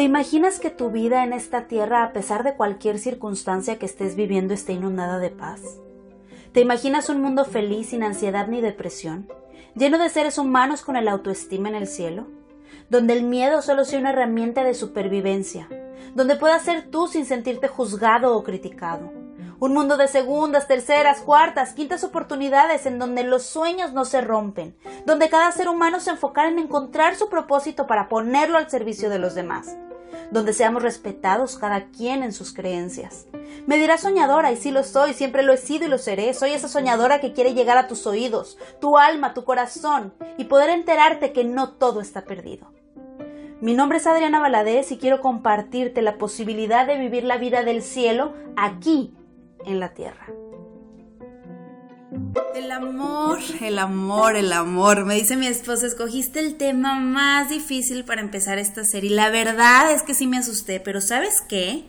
¿Te imaginas que tu vida en esta tierra, a pesar de cualquier circunstancia que estés viviendo, esté inundada de paz? ¿Te imaginas un mundo feliz sin ansiedad ni depresión, lleno de seres humanos con el autoestima en el cielo? Donde el miedo solo sea una herramienta de supervivencia, donde puedas ser tú sin sentirte juzgado o criticado. Un mundo de segundas, terceras, cuartas, quintas oportunidades en donde los sueños no se rompen, donde cada ser humano se enfocara en encontrar su propósito para ponerlo al servicio de los demás, donde seamos respetados cada quien en sus creencias. Me dirás soñadora, y sí lo soy, siempre lo he sido y lo seré. Soy esa soñadora que quiere llegar a tus oídos, tu alma, tu corazón, y poder enterarte que no todo está perdido. Mi nombre es Adriana Valadez y quiero compartirte la posibilidad de vivir la vida del cielo aquí, en la tierra. El amor, el amor, el amor. Me dice mi esposa, escogiste el tema más difícil para empezar esta serie. La verdad es que sí me asusté, pero ¿sabes qué?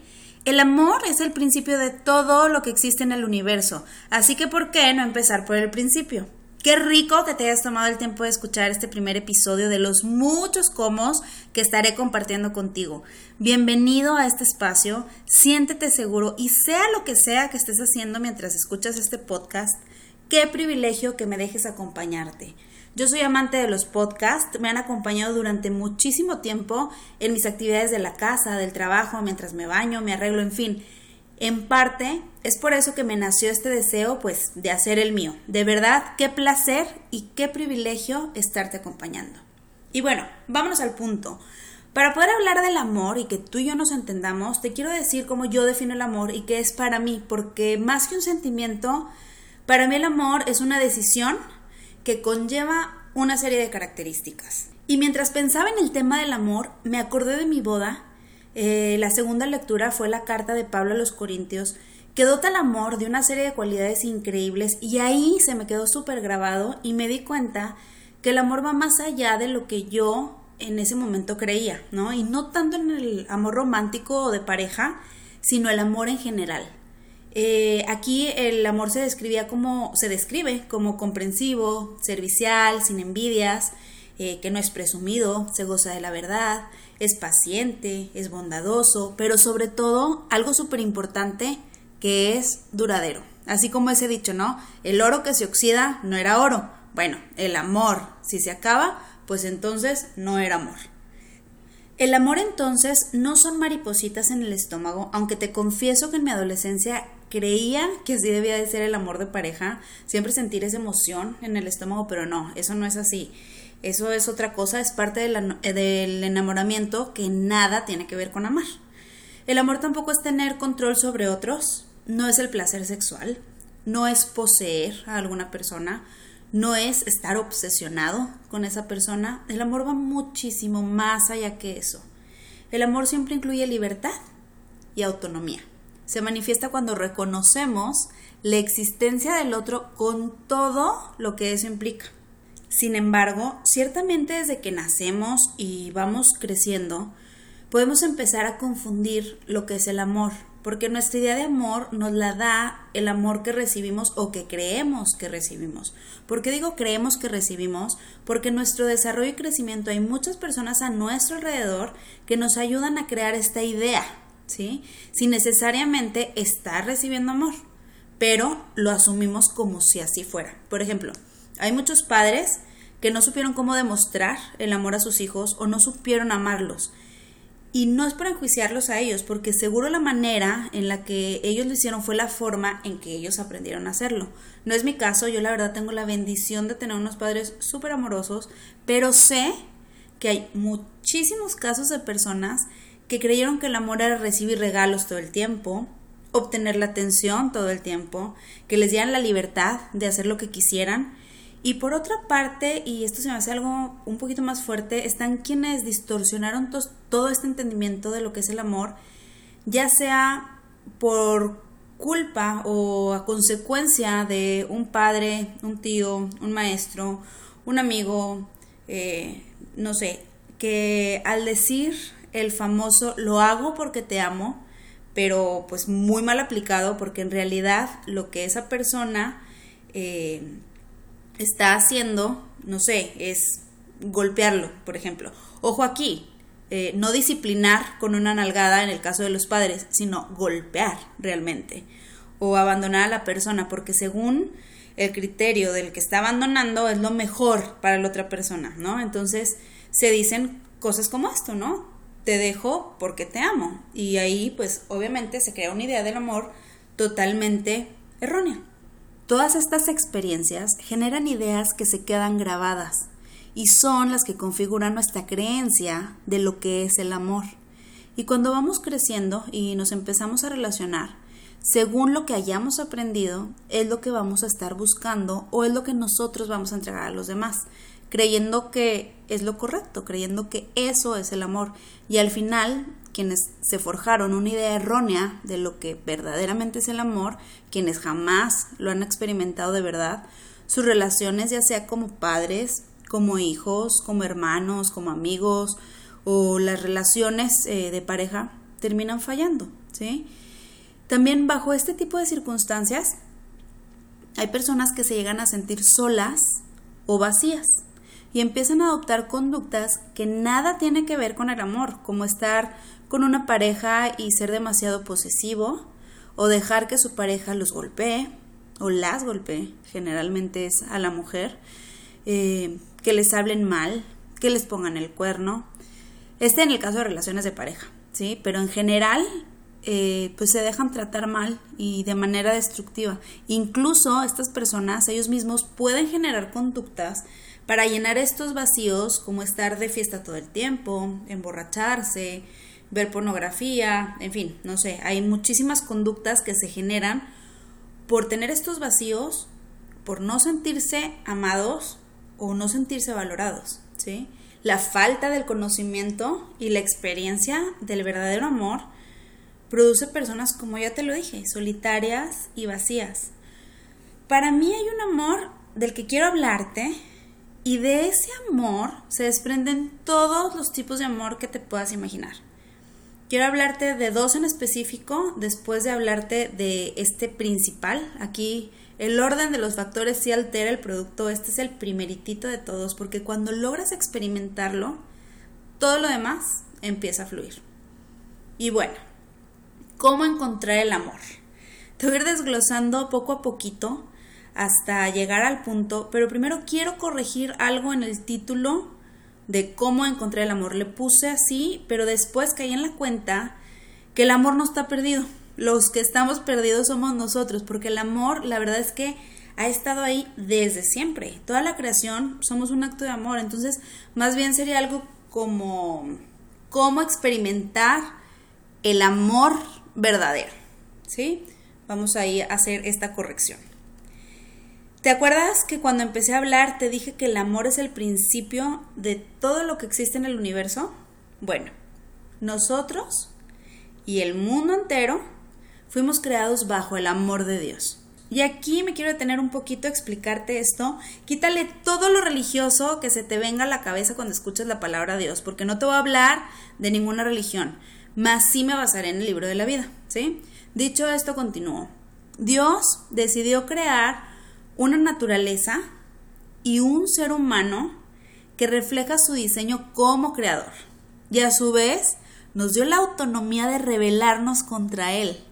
El amor es el principio de todo lo que existe en el universo. Así que, ¿por qué no empezar por el principio? Qué rico que te hayas tomado el tiempo de escuchar este primer episodio de los muchos comos que estaré compartiendo contigo. Bienvenido a este espacio, siéntete seguro y sea lo que sea que estés haciendo mientras escuchas este podcast, qué privilegio que me dejes acompañarte. Yo soy amante de los podcasts, me han acompañado durante muchísimo tiempo en mis actividades de la casa, del trabajo, mientras me baño, me arreglo, en fin. En parte, es por eso que me nació este deseo, pues, de hacer el mío. De verdad, qué placer y qué privilegio estarte acompañando. Y bueno, vámonos al punto. Para poder hablar del amor y que tú y yo nos entendamos, te quiero decir cómo yo defino el amor y qué es para mí, porque más que un sentimiento, para mí el amor es una decisión que conlleva una serie de características. Y mientras pensaba en el tema del amor, me acordé de mi boda eh, la segunda lectura fue la carta de Pablo a los Corintios, que dota el amor de una serie de cualidades increíbles y ahí se me quedó súper grabado y me di cuenta que el amor va más allá de lo que yo en ese momento creía, ¿no? Y no tanto en el amor romántico o de pareja, sino el amor en general. Eh, aquí el amor se describía como, se describe como comprensivo, servicial, sin envidias, eh, que no es presumido, se goza de la verdad, es paciente, es bondadoso, pero sobre todo algo súper importante que es duradero. Así como ese dicho, ¿no? El oro que se oxida no era oro. Bueno, el amor, si se acaba, pues entonces no era amor. El amor entonces no son maripositas en el estómago, aunque te confieso que en mi adolescencia creía que así debía de ser el amor de pareja, siempre sentir esa emoción en el estómago, pero no, eso no es así. Eso es otra cosa, es parte eh, del enamoramiento que nada tiene que ver con amar. El amor tampoco es tener control sobre otros, no es el placer sexual, no es poseer a alguna persona, no es estar obsesionado con esa persona. El amor va muchísimo más allá que eso. El amor siempre incluye libertad y autonomía. Se manifiesta cuando reconocemos la existencia del otro con todo lo que eso implica. Sin embargo, ciertamente desde que nacemos y vamos creciendo, podemos empezar a confundir lo que es el amor, porque nuestra idea de amor nos la da el amor que recibimos o que creemos que recibimos. ¿Por qué digo creemos que recibimos? Porque en nuestro desarrollo y crecimiento hay muchas personas a nuestro alrededor que nos ayudan a crear esta idea, ¿sí? Sin necesariamente estar recibiendo amor, pero lo asumimos como si así fuera. Por ejemplo, hay muchos padres que no supieron cómo demostrar el amor a sus hijos o no supieron amarlos. Y no es para enjuiciarlos a ellos, porque seguro la manera en la que ellos lo hicieron fue la forma en que ellos aprendieron a hacerlo. No es mi caso, yo la verdad tengo la bendición de tener unos padres súper amorosos, pero sé que hay muchísimos casos de personas que creyeron que el amor era recibir regalos todo el tiempo, obtener la atención todo el tiempo, que les dieran la libertad de hacer lo que quisieran y por otra parte, y esto se me hace algo un poquito más fuerte, están quienes distorsionaron todo este entendimiento de lo que es el amor, ya sea por culpa o a consecuencia de un padre, un tío, un maestro, un amigo, eh, no sé, que al decir el famoso lo hago porque te amo, pero pues muy mal aplicado porque en realidad lo que esa persona eh, está haciendo no sé, es golpearlo, por ejemplo. Ojo aquí, eh, no disciplinar con una nalgada en el caso de los padres, sino golpear realmente o abandonar a la persona, porque según el criterio del que está abandonando es lo mejor para la otra persona, ¿no? Entonces se dicen cosas como esto, ¿no? Te dejo porque te amo. Y ahí, pues, obviamente se crea una idea del amor totalmente errónea. Todas estas experiencias generan ideas que se quedan grabadas y son las que configuran nuestra creencia de lo que es el amor. Y cuando vamos creciendo y nos empezamos a relacionar, según lo que hayamos aprendido, es lo que vamos a estar buscando o es lo que nosotros vamos a entregar a los demás, creyendo que es lo correcto, creyendo que eso es el amor. Y al final, quienes se forjaron una idea errónea de lo que verdaderamente es el amor, quienes jamás lo han experimentado de verdad, sus relaciones, ya sea como padres, como hijos, como hermanos, como amigos o las relaciones eh, de pareja terminan fallando, ¿sí? También bajo este tipo de circunstancias hay personas que se llegan a sentir solas o vacías y empiezan a adoptar conductas que nada tienen que ver con el amor, como estar con una pareja y ser demasiado posesivo o dejar que su pareja los golpee o las golpee, generalmente es a la mujer, eh, que les hablen mal, que les pongan el cuerno. Este en el caso de relaciones de pareja, ¿sí? Pero en general, eh, pues se dejan tratar mal y de manera destructiva. Incluso estas personas, ellos mismos, pueden generar conductas para llenar estos vacíos, como estar de fiesta todo el tiempo, emborracharse, ver pornografía, en fin, no sé, hay muchísimas conductas que se generan por tener estos vacíos, por no sentirse amados o no sentirse valorados, ¿sí? La falta del conocimiento y la experiencia del verdadero amor produce personas, como ya te lo dije, solitarias y vacías. Para mí hay un amor del que quiero hablarte y de ese amor se desprenden todos los tipos de amor que te puedas imaginar. Quiero hablarte de dos en específico, después de hablarte de este principal. Aquí el orden de los factores sí altera el producto, este es el primeritito de todos, porque cuando logras experimentarlo, todo lo demás empieza a fluir. Y bueno, ¿cómo encontrar el amor? Te voy a ir desglosando poco a poquito hasta llegar al punto, pero primero quiero corregir algo en el título de cómo encontrar el amor. Le puse así, pero después caí en la cuenta que el amor no está perdido los que estamos perdidos somos nosotros, porque el amor, la verdad es que ha estado ahí desde siempre. Toda la creación somos un acto de amor, entonces más bien sería algo como cómo experimentar el amor verdadero, ¿sí? Vamos ahí a hacer esta corrección. ¿Te acuerdas que cuando empecé a hablar te dije que el amor es el principio de todo lo que existe en el universo? Bueno, nosotros y el mundo entero fuimos creados bajo el amor de Dios. Y aquí me quiero detener un poquito a explicarte esto. Quítale todo lo religioso que se te venga a la cabeza cuando escuches la palabra Dios, porque no te voy a hablar de ninguna religión, más sí me basaré en el libro de la vida, ¿sí? Dicho esto, continúo. Dios decidió crear una naturaleza y un ser humano que refleja su diseño como creador. Y a su vez nos dio la autonomía de rebelarnos contra Él,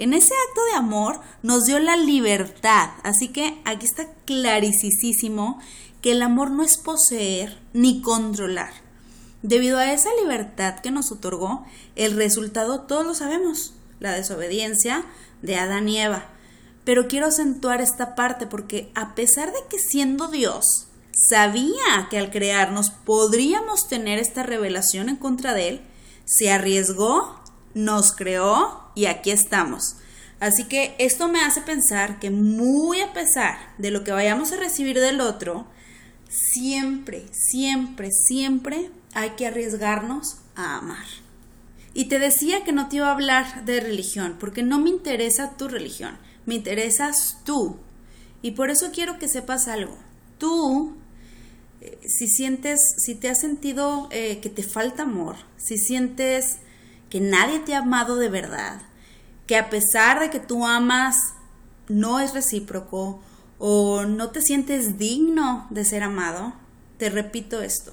en ese acto de amor nos dio la libertad. Así que aquí está clarísimo que el amor no es poseer ni controlar. Debido a esa libertad que nos otorgó, el resultado todos lo sabemos, la desobediencia de Adán y Eva. Pero quiero acentuar esta parte porque a pesar de que siendo Dios sabía que al crearnos podríamos tener esta revelación en contra de Él, se arriesgó nos creó y aquí estamos. Así que esto me hace pensar que muy a pesar de lo que vayamos a recibir del otro, siempre, siempre, siempre hay que arriesgarnos a amar. Y te decía que no te iba a hablar de religión, porque no me interesa tu religión, me interesas tú. Y por eso quiero que sepas algo. Tú, eh, si sientes, si te has sentido eh, que te falta amor, si sientes que nadie te ha amado de verdad, que a pesar de que tú amas, no es recíproco, o no te sientes digno de ser amado, te repito esto.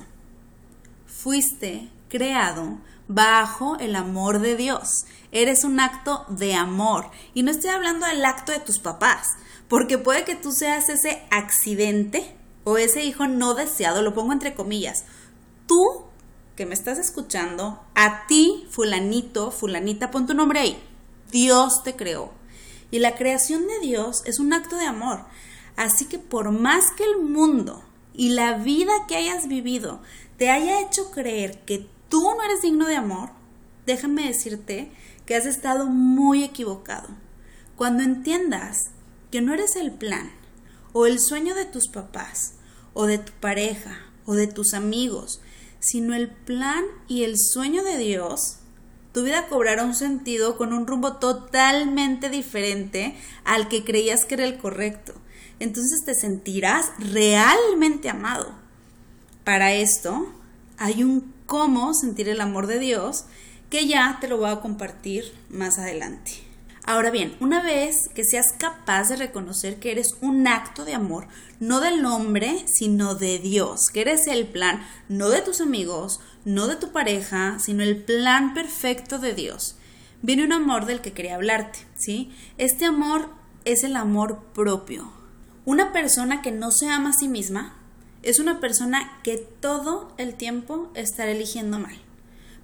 Fuiste creado bajo el amor de Dios. Eres un acto de amor. Y no estoy hablando del acto de tus papás, porque puede que tú seas ese accidente o ese hijo no deseado, lo pongo entre comillas. Tú que me estás escuchando, a ti, fulanito, fulanita, pon tu nombre ahí. Dios te creó. Y la creación de Dios es un acto de amor. Así que por más que el mundo y la vida que hayas vivido te haya hecho creer que tú no eres digno de amor, déjame decirte que has estado muy equivocado. Cuando entiendas que no eres el plan o el sueño de tus papás o de tu pareja o de tus amigos, sino el plan y el sueño de Dios, tu vida cobrará un sentido con un rumbo totalmente diferente al que creías que era el correcto entonces te sentirás realmente amado. Para esto hay un cómo sentir el amor de Dios que ya te lo voy a compartir más adelante. Ahora bien, una vez que seas capaz de reconocer que eres un acto de amor, no del hombre, sino de Dios, que eres el plan, no de tus amigos, no de tu pareja, sino el plan perfecto de Dios, viene un amor del que quería hablarte, ¿sí? Este amor es el amor propio, una persona que no se ama a sí misma es una persona que todo el tiempo estará eligiendo mal,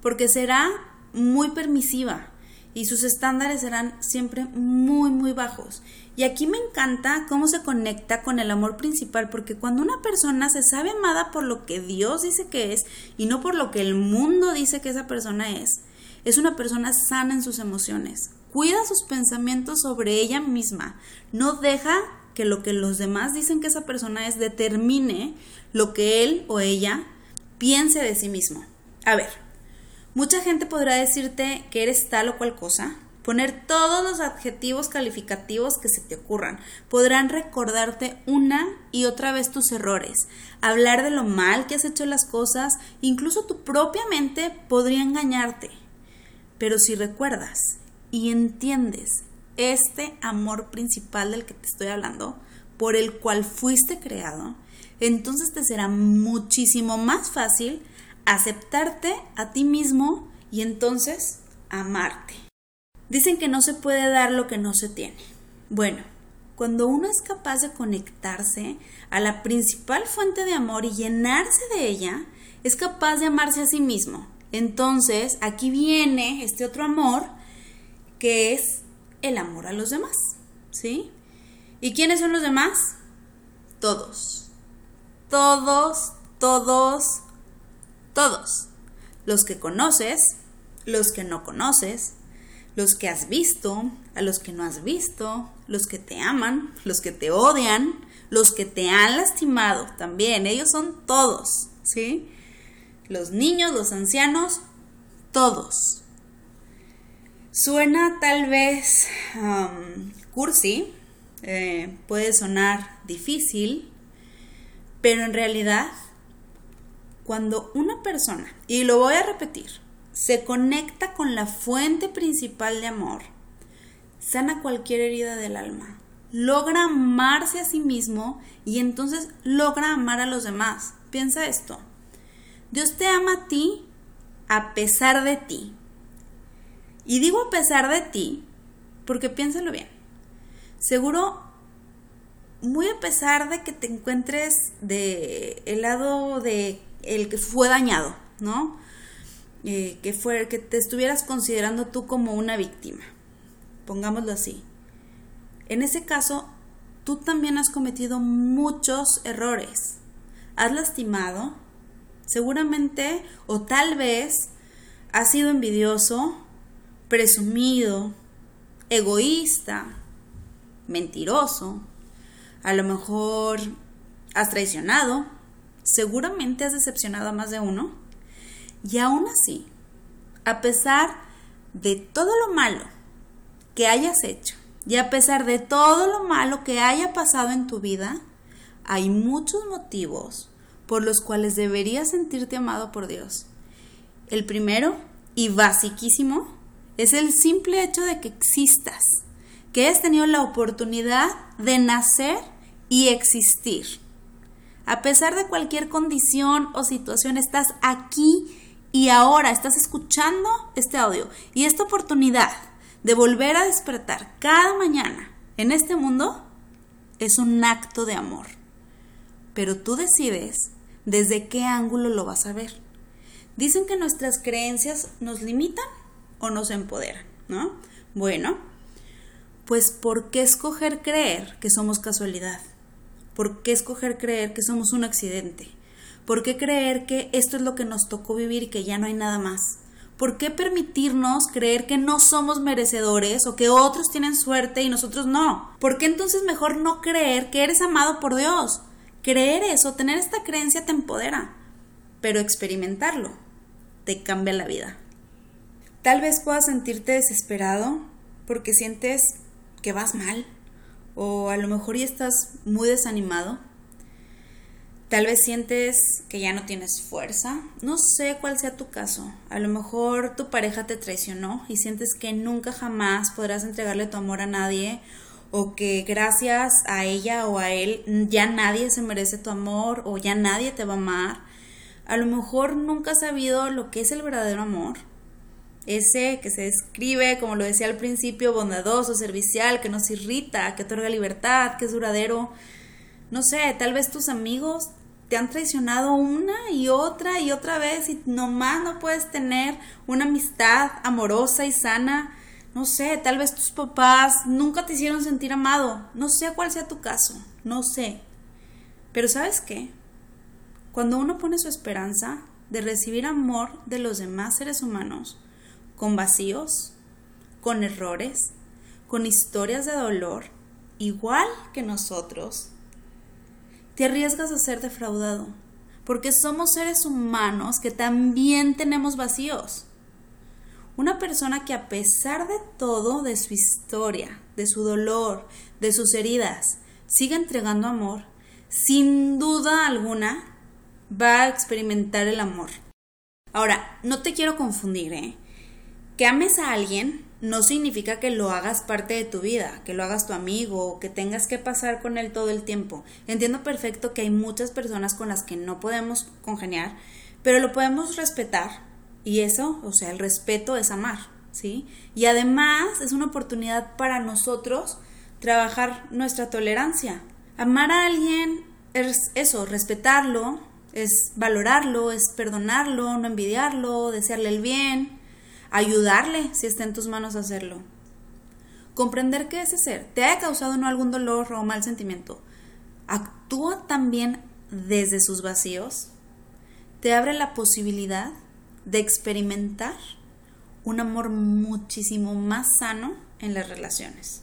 porque será muy permisiva y sus estándares serán siempre muy, muy bajos. Y aquí me encanta cómo se conecta con el amor principal, porque cuando una persona se sabe amada por lo que Dios dice que es y no por lo que el mundo dice que esa persona es, es una persona sana en sus emociones, cuida sus pensamientos sobre ella misma, no deja que lo que los demás dicen que esa persona es determine lo que él o ella piense de sí mismo. A ver, mucha gente podrá decirte que eres tal o cual cosa, poner todos los adjetivos calificativos que se te ocurran. Podrán recordarte una y otra vez tus errores, hablar de lo mal que has hecho las cosas, incluso tu propia mente podría engañarte. Pero si recuerdas y entiendes este amor principal del que te estoy hablando, por el cual fuiste creado, entonces te será muchísimo más fácil aceptarte a ti mismo y entonces amarte. Dicen que no se puede dar lo que no se tiene. Bueno, cuando uno es capaz de conectarse a la principal fuente de amor y llenarse de ella, es capaz de amarse a sí mismo. Entonces, aquí viene este otro amor que es el amor a los demás, ¿sí? ¿Y quiénes son los demás? Todos. Todos, todos, todos. Los que conoces, los que no conoces, los que has visto, a los que no has visto, los que te aman, los que te odian, los que te han lastimado también, ellos son todos, ¿sí? Los niños, los ancianos, todos. Suena tal vez um, cursi, eh, puede sonar difícil, pero en realidad cuando una persona, y lo voy a repetir, se conecta con la fuente principal de amor, sana cualquier herida del alma, logra amarse a sí mismo y entonces logra amar a los demás. Piensa esto. Dios te ama a ti a pesar de ti. Y digo a pesar de ti, porque piénsalo bien. Seguro, muy a pesar de que te encuentres de el lado de el que fue dañado, ¿no? Eh, que fue que te estuvieras considerando tú como una víctima. Pongámoslo así. En ese caso, tú también has cometido muchos errores. Has lastimado, seguramente o tal vez has sido envidioso, presumido, egoísta, mentiroso, a lo mejor has traicionado, seguramente has decepcionado a más de uno, y aún así, a pesar de todo lo malo que hayas hecho, y a pesar de todo lo malo que haya pasado en tu vida, hay muchos motivos por los cuales deberías sentirte amado por Dios. El primero, y basiquísimo, es el simple hecho de que existas, que hayas tenido la oportunidad de nacer y existir. A pesar de cualquier condición o situación, estás aquí y ahora estás escuchando este audio y esta oportunidad de volver a despertar cada mañana en este mundo es un acto de amor. Pero tú decides desde qué ángulo lo vas a ver. Dicen que nuestras creencias nos limitan o nos empoderan, ¿no? Bueno, pues ¿por qué escoger creer que somos casualidad? ¿Por qué escoger creer que somos un accidente? ¿Por qué creer que esto es lo que nos tocó vivir y que ya no hay nada más? ¿Por qué permitirnos creer que no somos merecedores o que otros tienen suerte y nosotros no? ¿Por qué entonces mejor no creer que eres amado por Dios? Creer eso, tener esta creencia te empodera, pero experimentarlo te cambia la vida. Tal vez puedas sentirte desesperado porque sientes que vas mal o a lo mejor ya estás muy desanimado. Tal vez sientes que ya no tienes fuerza. No sé cuál sea tu caso. A lo mejor tu pareja te traicionó y sientes que nunca jamás podrás entregarle tu amor a nadie o que gracias a ella o a él ya nadie se merece tu amor o ya nadie te va a amar. A lo mejor nunca has sabido lo que es el verdadero amor ese que se describe, como lo decía al principio, bondadoso, servicial, que nos irrita, que otorga libertad, que es duradero. No sé, tal vez tus amigos te han traicionado una y otra y otra vez y nomás no puedes tener una amistad amorosa y sana. No sé, tal vez tus papás nunca te hicieron sentir amado. No sé cuál sea tu caso, no sé. Pero ¿sabes qué? Cuando uno pone su esperanza de recibir amor de los demás seres humanos, con vacíos, con errores, con historias de dolor, igual que nosotros, te arriesgas a ser defraudado, porque somos seres humanos que también tenemos vacíos. Una persona que a pesar de todo, de su historia, de su dolor, de sus heridas, sigue entregando amor, sin duda alguna va a experimentar el amor. Ahora, no te quiero confundir, ¿eh? Que ames a alguien no significa que lo hagas parte de tu vida, que lo hagas tu amigo o que tengas que pasar con él todo el tiempo. Entiendo perfecto que hay muchas personas con las que no podemos congeniar, pero lo podemos respetar. Y eso, o sea, el respeto es amar, ¿sí? Y además es una oportunidad para nosotros trabajar nuestra tolerancia. Amar a alguien es eso, respetarlo, es valorarlo, es perdonarlo, no envidiarlo, desearle el bien ayudarle si está en tus manos hacerlo. Comprender que ese ser te haya causado no algún dolor o mal sentimiento, actúa también desde sus vacíos, te abre la posibilidad de experimentar un amor muchísimo más sano en las relaciones.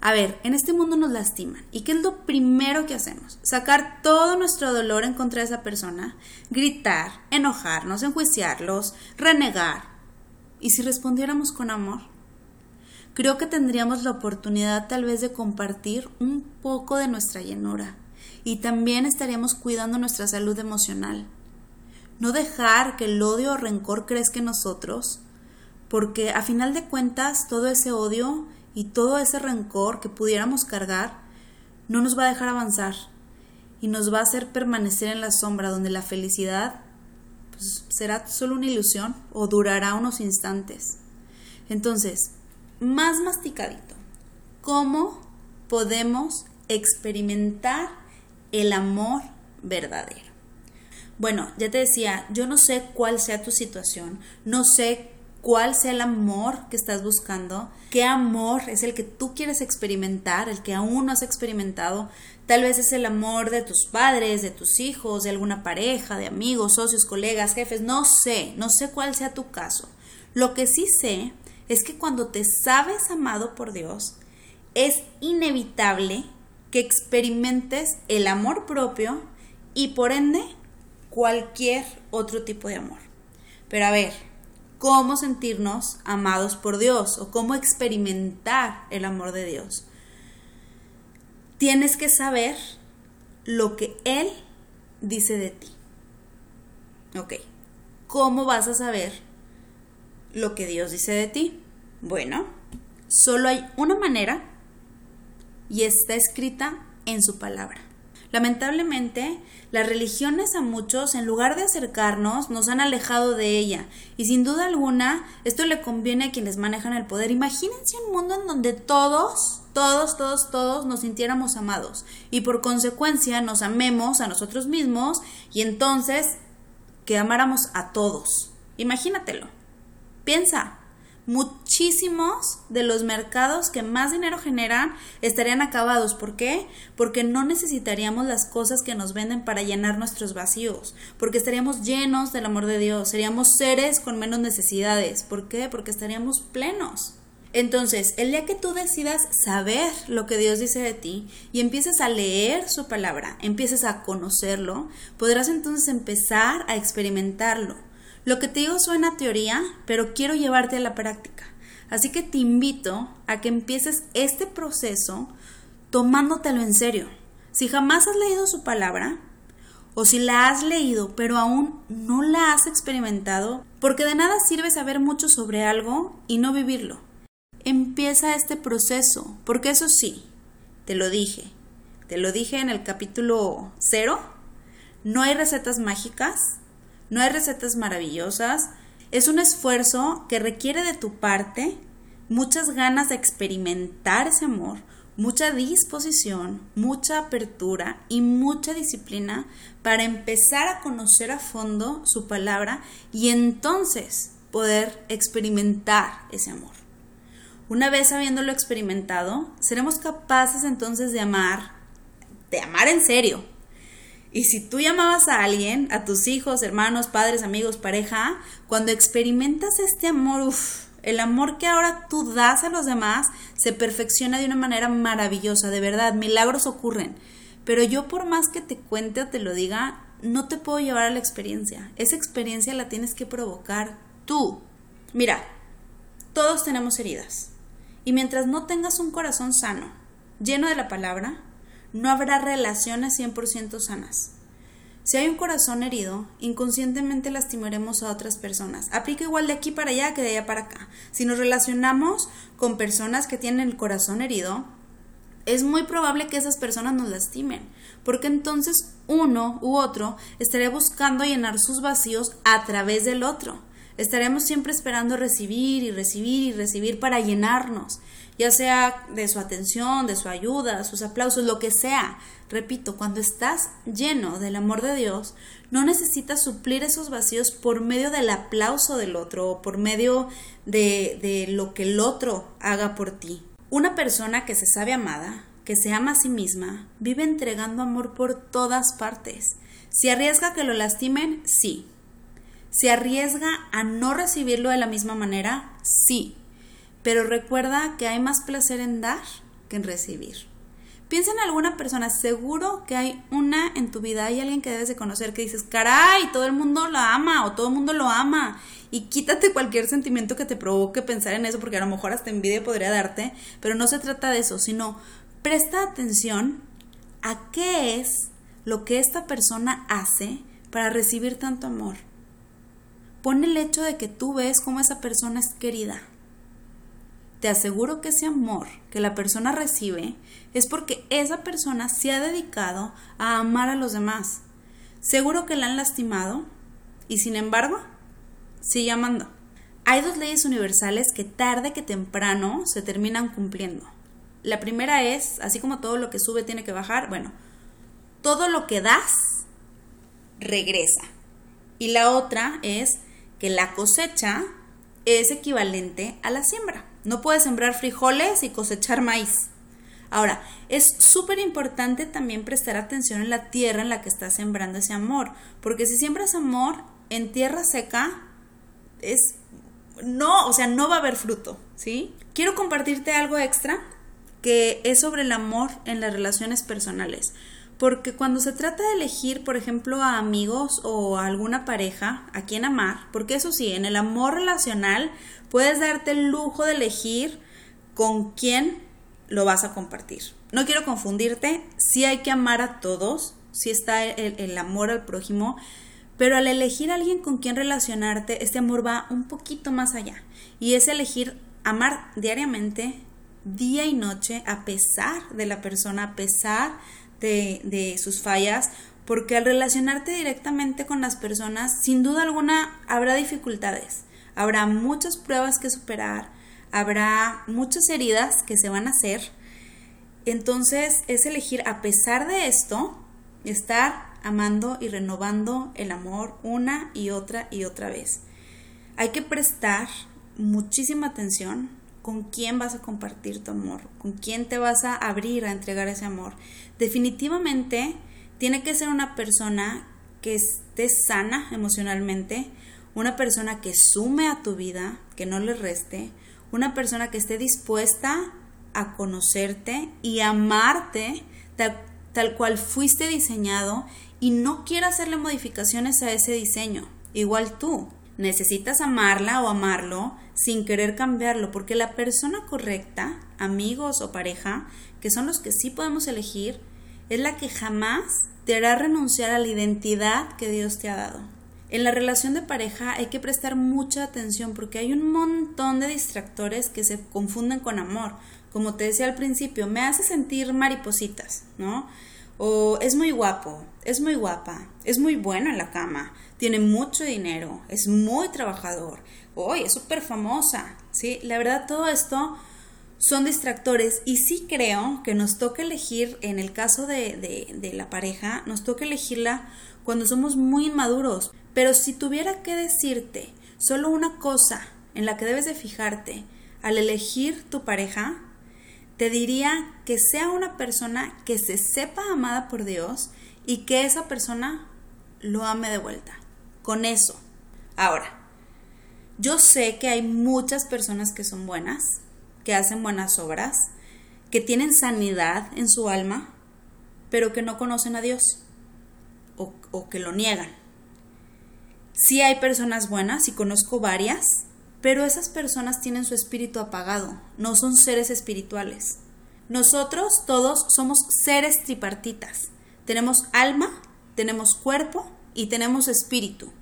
A ver, en este mundo nos lastiman. ¿Y qué es lo primero que hacemos? Sacar todo nuestro dolor en contra de esa persona, gritar, enojarnos, enjuiciarlos, renegar, ¿Y si respondiéramos con amor? Creo que tendríamos la oportunidad tal vez de compartir un poco de nuestra llenura y también estaríamos cuidando nuestra salud emocional. No dejar que el odio o rencor crezca en nosotros, porque a final de cuentas todo ese odio y todo ese rencor que pudiéramos cargar no nos va a dejar avanzar y nos va a hacer permanecer en la sombra donde la felicidad pues, será solo una ilusión o durará unos instantes. Entonces, más masticadito, ¿cómo podemos experimentar el amor verdadero? Bueno, ya te decía, yo no sé cuál sea tu situación, no sé cuál sea el amor que estás buscando, qué amor es el que tú quieres experimentar, el que aún no has experimentado. Tal vez es el amor de tus padres, de tus hijos, de alguna pareja, de amigos, socios, colegas, jefes, no sé, no sé cuál sea tu caso. Lo que sí sé es que cuando te sabes amado por Dios, es inevitable que experimentes el amor propio y por ende cualquier otro tipo de amor. Pero a ver, cómo sentirnos amados por Dios o cómo experimentar el amor de Dios. Tienes que saber lo que Él dice de ti. Ok, ¿cómo vas a saber lo que Dios dice de ti? Bueno, solo hay una manera y está escrita en su palabra. Lamentablemente, las religiones a muchos, en lugar de acercarnos, nos han alejado de ella. Y sin duda alguna, esto le conviene a quienes manejan el poder. Imagínense un mundo en donde todos, todos, todos, todos nos sintiéramos amados. Y por consecuencia nos amemos a nosotros mismos y entonces que amáramos a todos. Imagínatelo. Piensa, muchísimos de los mercados que más dinero generan estarían acabados. ¿Por qué? Porque no necesitaríamos las cosas que nos venden para llenar nuestros vacíos, porque estaríamos llenos del amor de Dios, seríamos seres con menos necesidades. ¿Por qué? Porque estaríamos plenos. Entonces, el día que tú decidas saber lo que Dios dice de ti y empieces a leer su palabra, empieces a conocerlo, podrás entonces empezar a experimentarlo lo que te digo suena teoría, pero quiero llevarte a la práctica. Así que te invito a que empieces este proceso tomándotelo en serio. Si jamás has leído su palabra, o si la has leído pero aún no la has experimentado, porque de nada sirve saber mucho sobre algo y no vivirlo. Empieza este proceso, porque eso sí, te lo dije, te lo dije en el capítulo cero, no hay recetas mágicas, no hay recetas maravillosas. Es un esfuerzo que requiere de tu parte muchas ganas de experimentar ese amor, mucha disposición, mucha apertura y mucha disciplina para empezar a conocer a fondo su palabra y entonces poder experimentar ese amor. Una vez habiéndolo experimentado, seremos capaces entonces de amar, de amar en serio, y si tú llamabas a alguien, a tus hijos, hermanos, padres, amigos, pareja, cuando experimentas este amor, uff, el amor que ahora tú das a los demás se perfecciona de una manera maravillosa, de verdad, milagros ocurren. Pero yo por más que te cuente o te lo diga, no te puedo llevar a la experiencia. Esa experiencia la tienes que provocar tú. Mira, todos tenemos heridas. Y mientras no tengas un corazón sano, lleno de la palabra, no habrá relaciones 100% sanas. Si hay un corazón herido, inconscientemente lastimaremos a otras personas. Aplica igual de aquí para allá que de allá para acá. Si nos relacionamos con personas que tienen el corazón herido, es muy probable que esas personas nos lastimen, porque entonces uno u otro estaría buscando llenar sus vacíos a través del otro. Estaremos siempre esperando recibir y recibir y recibir para llenarnos ya sea de su atención, de su ayuda, sus aplausos, lo que sea. Repito, cuando estás lleno del amor de Dios, no necesitas suplir esos vacíos por medio del aplauso del otro o por medio de, de lo que el otro haga por ti. Una persona que se sabe amada, que se ama a sí misma, vive entregando amor por todas partes. ¿Se arriesga que lo lastimen? Sí. ¿Se arriesga a no recibirlo de la misma manera? Sí pero recuerda que hay más placer en dar que en recibir. Piensa en alguna persona, seguro que hay una en tu vida, hay alguien que debes de conocer que dices, caray, todo el mundo la ama o todo el mundo lo ama. Y quítate cualquier sentimiento que te provoque pensar en eso, porque a lo mejor hasta envidia podría darte, pero no se trata de eso, sino presta atención a qué es lo que esta persona hace para recibir tanto amor. Pon el hecho de que tú ves cómo esa persona es querida te aseguro que ese amor que la persona recibe es porque esa persona se ha dedicado a amar a los demás. Seguro que la han lastimado y sin embargo sigue amando. Hay dos leyes universales que tarde que temprano se terminan cumpliendo. La primera es, así como todo lo que sube tiene que bajar, bueno, todo lo que das regresa. Y la otra es que la cosecha es equivalente a la siembra. No puedes sembrar frijoles y cosechar maíz. Ahora, es súper importante también prestar atención en la tierra en la que estás sembrando ese amor, porque si siembras amor en tierra seca, es no, o sea, no va a haber fruto, ¿sí? Quiero compartirte algo extra que es sobre el amor en las relaciones personales. Porque cuando se trata de elegir, por ejemplo, a amigos o a alguna pareja a quien amar, porque eso sí, en el amor relacional puedes darte el lujo de elegir con quién lo vas a compartir. No quiero confundirte, sí hay que amar a todos, sí está el, amor al prójimo, pero al elegir a alguien con quien relacionarte, este amor va un poquito más allá. Y es elegir amar diariamente, día y noche a pesar de la persona, a pesar de, de sus fallas, porque al relacionarte directamente con las personas, sin duda alguna habrá dificultades, habrá muchas pruebas que superar, habrá muchas heridas que se van a hacer. Entonces es elegir, a pesar de esto, estar amando y renovando el amor una y otra y otra vez. Hay que prestar muchísima atención con quién vas a compartir tu amor, con quién te vas a abrir a entregar ese amor. Definitivamente tiene que ser una persona que esté sana emocionalmente, una persona que sume a tu vida, que no le reste, una persona que esté dispuesta a conocerte y amarte tal, tal cual fuiste diseñado y no quiera hacerle modificaciones a ese diseño, igual tú. Necesitas amarla o amarlo sin querer cambiarlo, porque la persona correcta, amigos o pareja, que son los que sí podemos elegir, es la que jamás te hará renunciar a la identidad que Dios te ha dado. En la relación de pareja hay que prestar mucha atención porque hay un montón de distractores que se confunden con amor. Como te decía al principio, me hace sentir maripositas, ¿no? O es muy guapo, es muy guapa, es muy bueno en la cama, tiene mucho dinero, es muy trabajador, hoy es súper famosa, ¿sí? La verdad, todo esto son distractores y sí creo que nos toca elegir, en el caso de, de, la pareja, nos toca elegirla cuando somos muy inmaduros. Pero si tuviera que decirte solo una cosa en la que debes de fijarte al elegir tu pareja, te diría que sea una persona que se sepa amada por Dios y que esa persona lo ame de vuelta. Con eso. Ahora, yo sé que hay muchas personas que son buenas, que hacen buenas obras, que tienen sanidad en su alma, pero que no conocen a Dios o, que lo niegan. Sí hay personas buenas y conozco varias, pero esas personas tienen su espíritu apagado, no son seres espirituales. Nosotros todos somos seres tripartitas. Tenemos alma, tenemos cuerpo y tenemos espíritu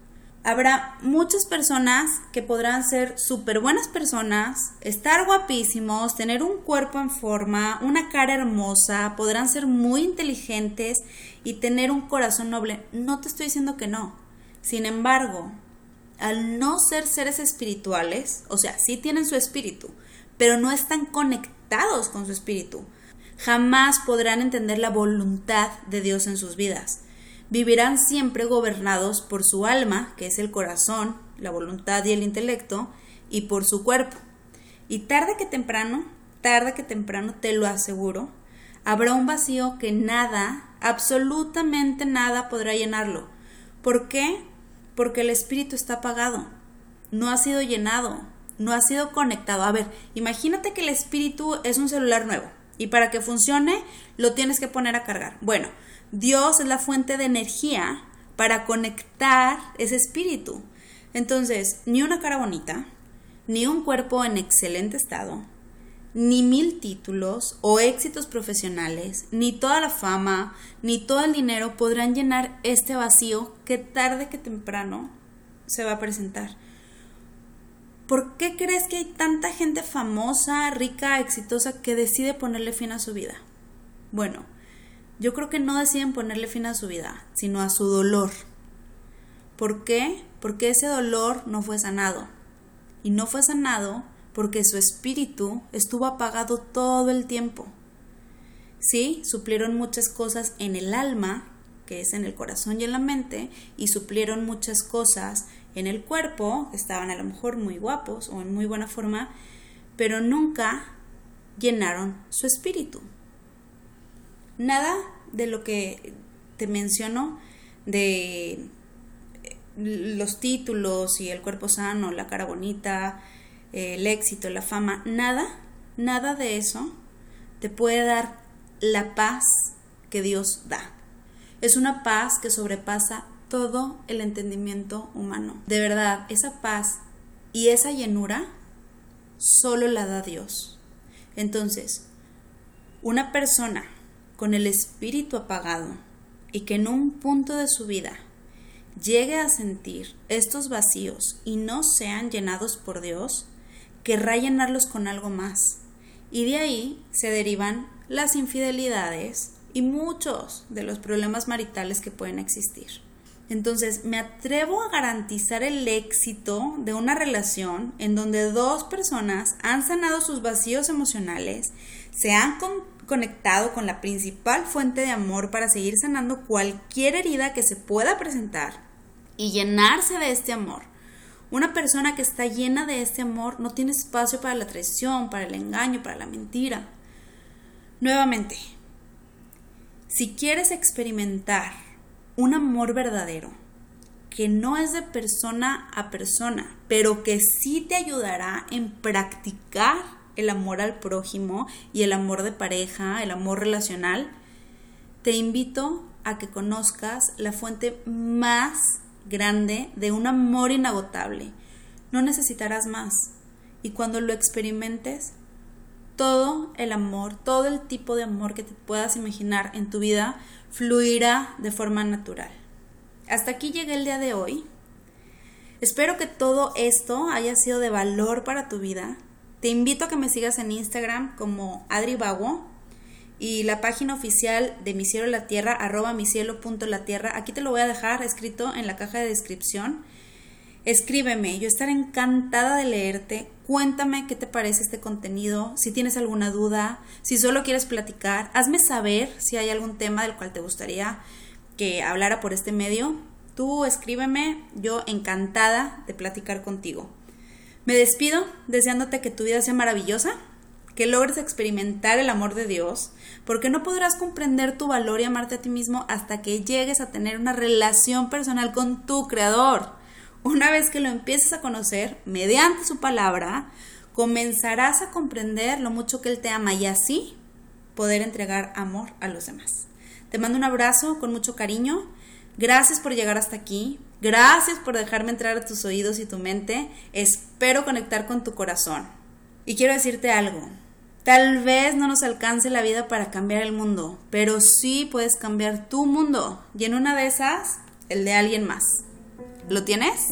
habrá muchas personas que podrán ser súper buenas personas, estar guapísimos, tener un cuerpo en forma, una cara hermosa, podrán ser muy inteligentes y tener un corazón noble. No te estoy diciendo que no. Sin embargo, al no ser seres espirituales, o sea, sí tienen su espíritu, pero no están conectados con su espíritu, jamás podrán entender la voluntad de Dios en sus vidas vivirán siempre gobernados por su alma, que es el corazón, la voluntad y el intelecto, y por su cuerpo. Y tarde que temprano, tarde que temprano, te lo aseguro, habrá un vacío que nada, absolutamente nada podrá llenarlo. ¿Por qué? Porque el espíritu está apagado, no ha sido llenado, no ha sido conectado. A ver, imagínate que el espíritu es un celular nuevo y para que funcione lo tienes que poner a cargar. Bueno, Dios es la fuente de energía para conectar ese espíritu. Entonces, ni una cara bonita, ni un cuerpo en excelente estado, ni mil títulos o éxitos profesionales, ni toda la fama, ni todo el dinero podrán llenar este vacío que tarde que temprano se va a presentar. ¿Por qué crees que hay tanta gente famosa, rica, exitosa que decide ponerle fin a su vida? Bueno, yo creo que no deciden ponerle fin a su vida, sino a su dolor. ¿Por qué? Porque ese dolor no fue sanado. Y no fue sanado porque su espíritu estuvo apagado todo el tiempo. Sí, suplieron muchas cosas en el alma, que es en el corazón y en la mente, y suplieron muchas cosas en el cuerpo, que estaban a lo mejor muy guapos o en muy buena forma, pero nunca llenaron su espíritu nada de lo que te menciono de eh, los títulos y el cuerpo sano, la cara bonita, el éxito, la fama, nada, nada de eso te puede dar la paz que Dios da. Es una paz que sobrepasa todo el entendimiento humano. De verdad, esa paz y esa llenura solo la da Dios. Entonces, una persona con el espíritu apagado y que en un punto de su vida llegue a sentir estos vacíos y no sean llenados por Dios, querrá llenarlos con algo más. Y de ahí se derivan las infidelidades y muchos de los problemas maritales que pueden existir. Entonces, me atrevo a garantizar el éxito de una relación en donde dos personas han sanado sus vacíos emocionales, se han conectado con la principal fuente de amor para seguir sanando cualquier herida que se pueda presentar y llenarse de este amor. Una persona que está llena de este amor no tiene espacio para la traición, para el engaño, para la mentira. Nuevamente, si quieres experimentar un amor verdadero, que no es de persona a persona, pero que sí te ayudará en practicar el amor al prójimo y el amor de pareja, el amor relacional, te invito a que conozcas la fuente más grande de un amor inagotable. No necesitarás más. Y cuando lo experimentes, todo el amor, todo el tipo de amor que te puedas imaginar en tu vida fluirá de forma natural. Hasta aquí llegué el día de hoy. Espero que todo esto haya sido de valor para tu vida. Te invito a que me sigas en Instagram como Adri y la página oficial de Mi Cielo la Tierra, arroba mi cielo punto la tierra. Aquí te lo voy a dejar escrito en la caja de descripción. Escríbeme, yo estaré encantada de leerte. Cuéntame qué te parece este contenido, si tienes alguna duda, si solo quieres platicar, hazme saber si hay algún tema del cual te gustaría que hablara por este medio. Tú escríbeme, yo encantada de platicar contigo. Me despido deseándote que tu vida sea maravillosa, que logres experimentar el amor de Dios, porque no podrás comprender tu valor y amarte a ti mismo hasta que llegues a tener una relación personal con tu Creador. Una vez que lo empieces a conocer, mediante su palabra, comenzarás a comprender lo mucho que Él te ama y así poder entregar amor a los demás. Te mando un abrazo con mucho cariño. Gracias por llegar hasta aquí. Gracias por dejarme entrar a tus oídos y tu mente. Espero conectar con tu corazón. Y quiero decirte algo. Tal vez no nos alcance la vida para cambiar el mundo, pero sí puedes cambiar tu mundo y en una de esas, el de alguien más. ¿Lo tienes?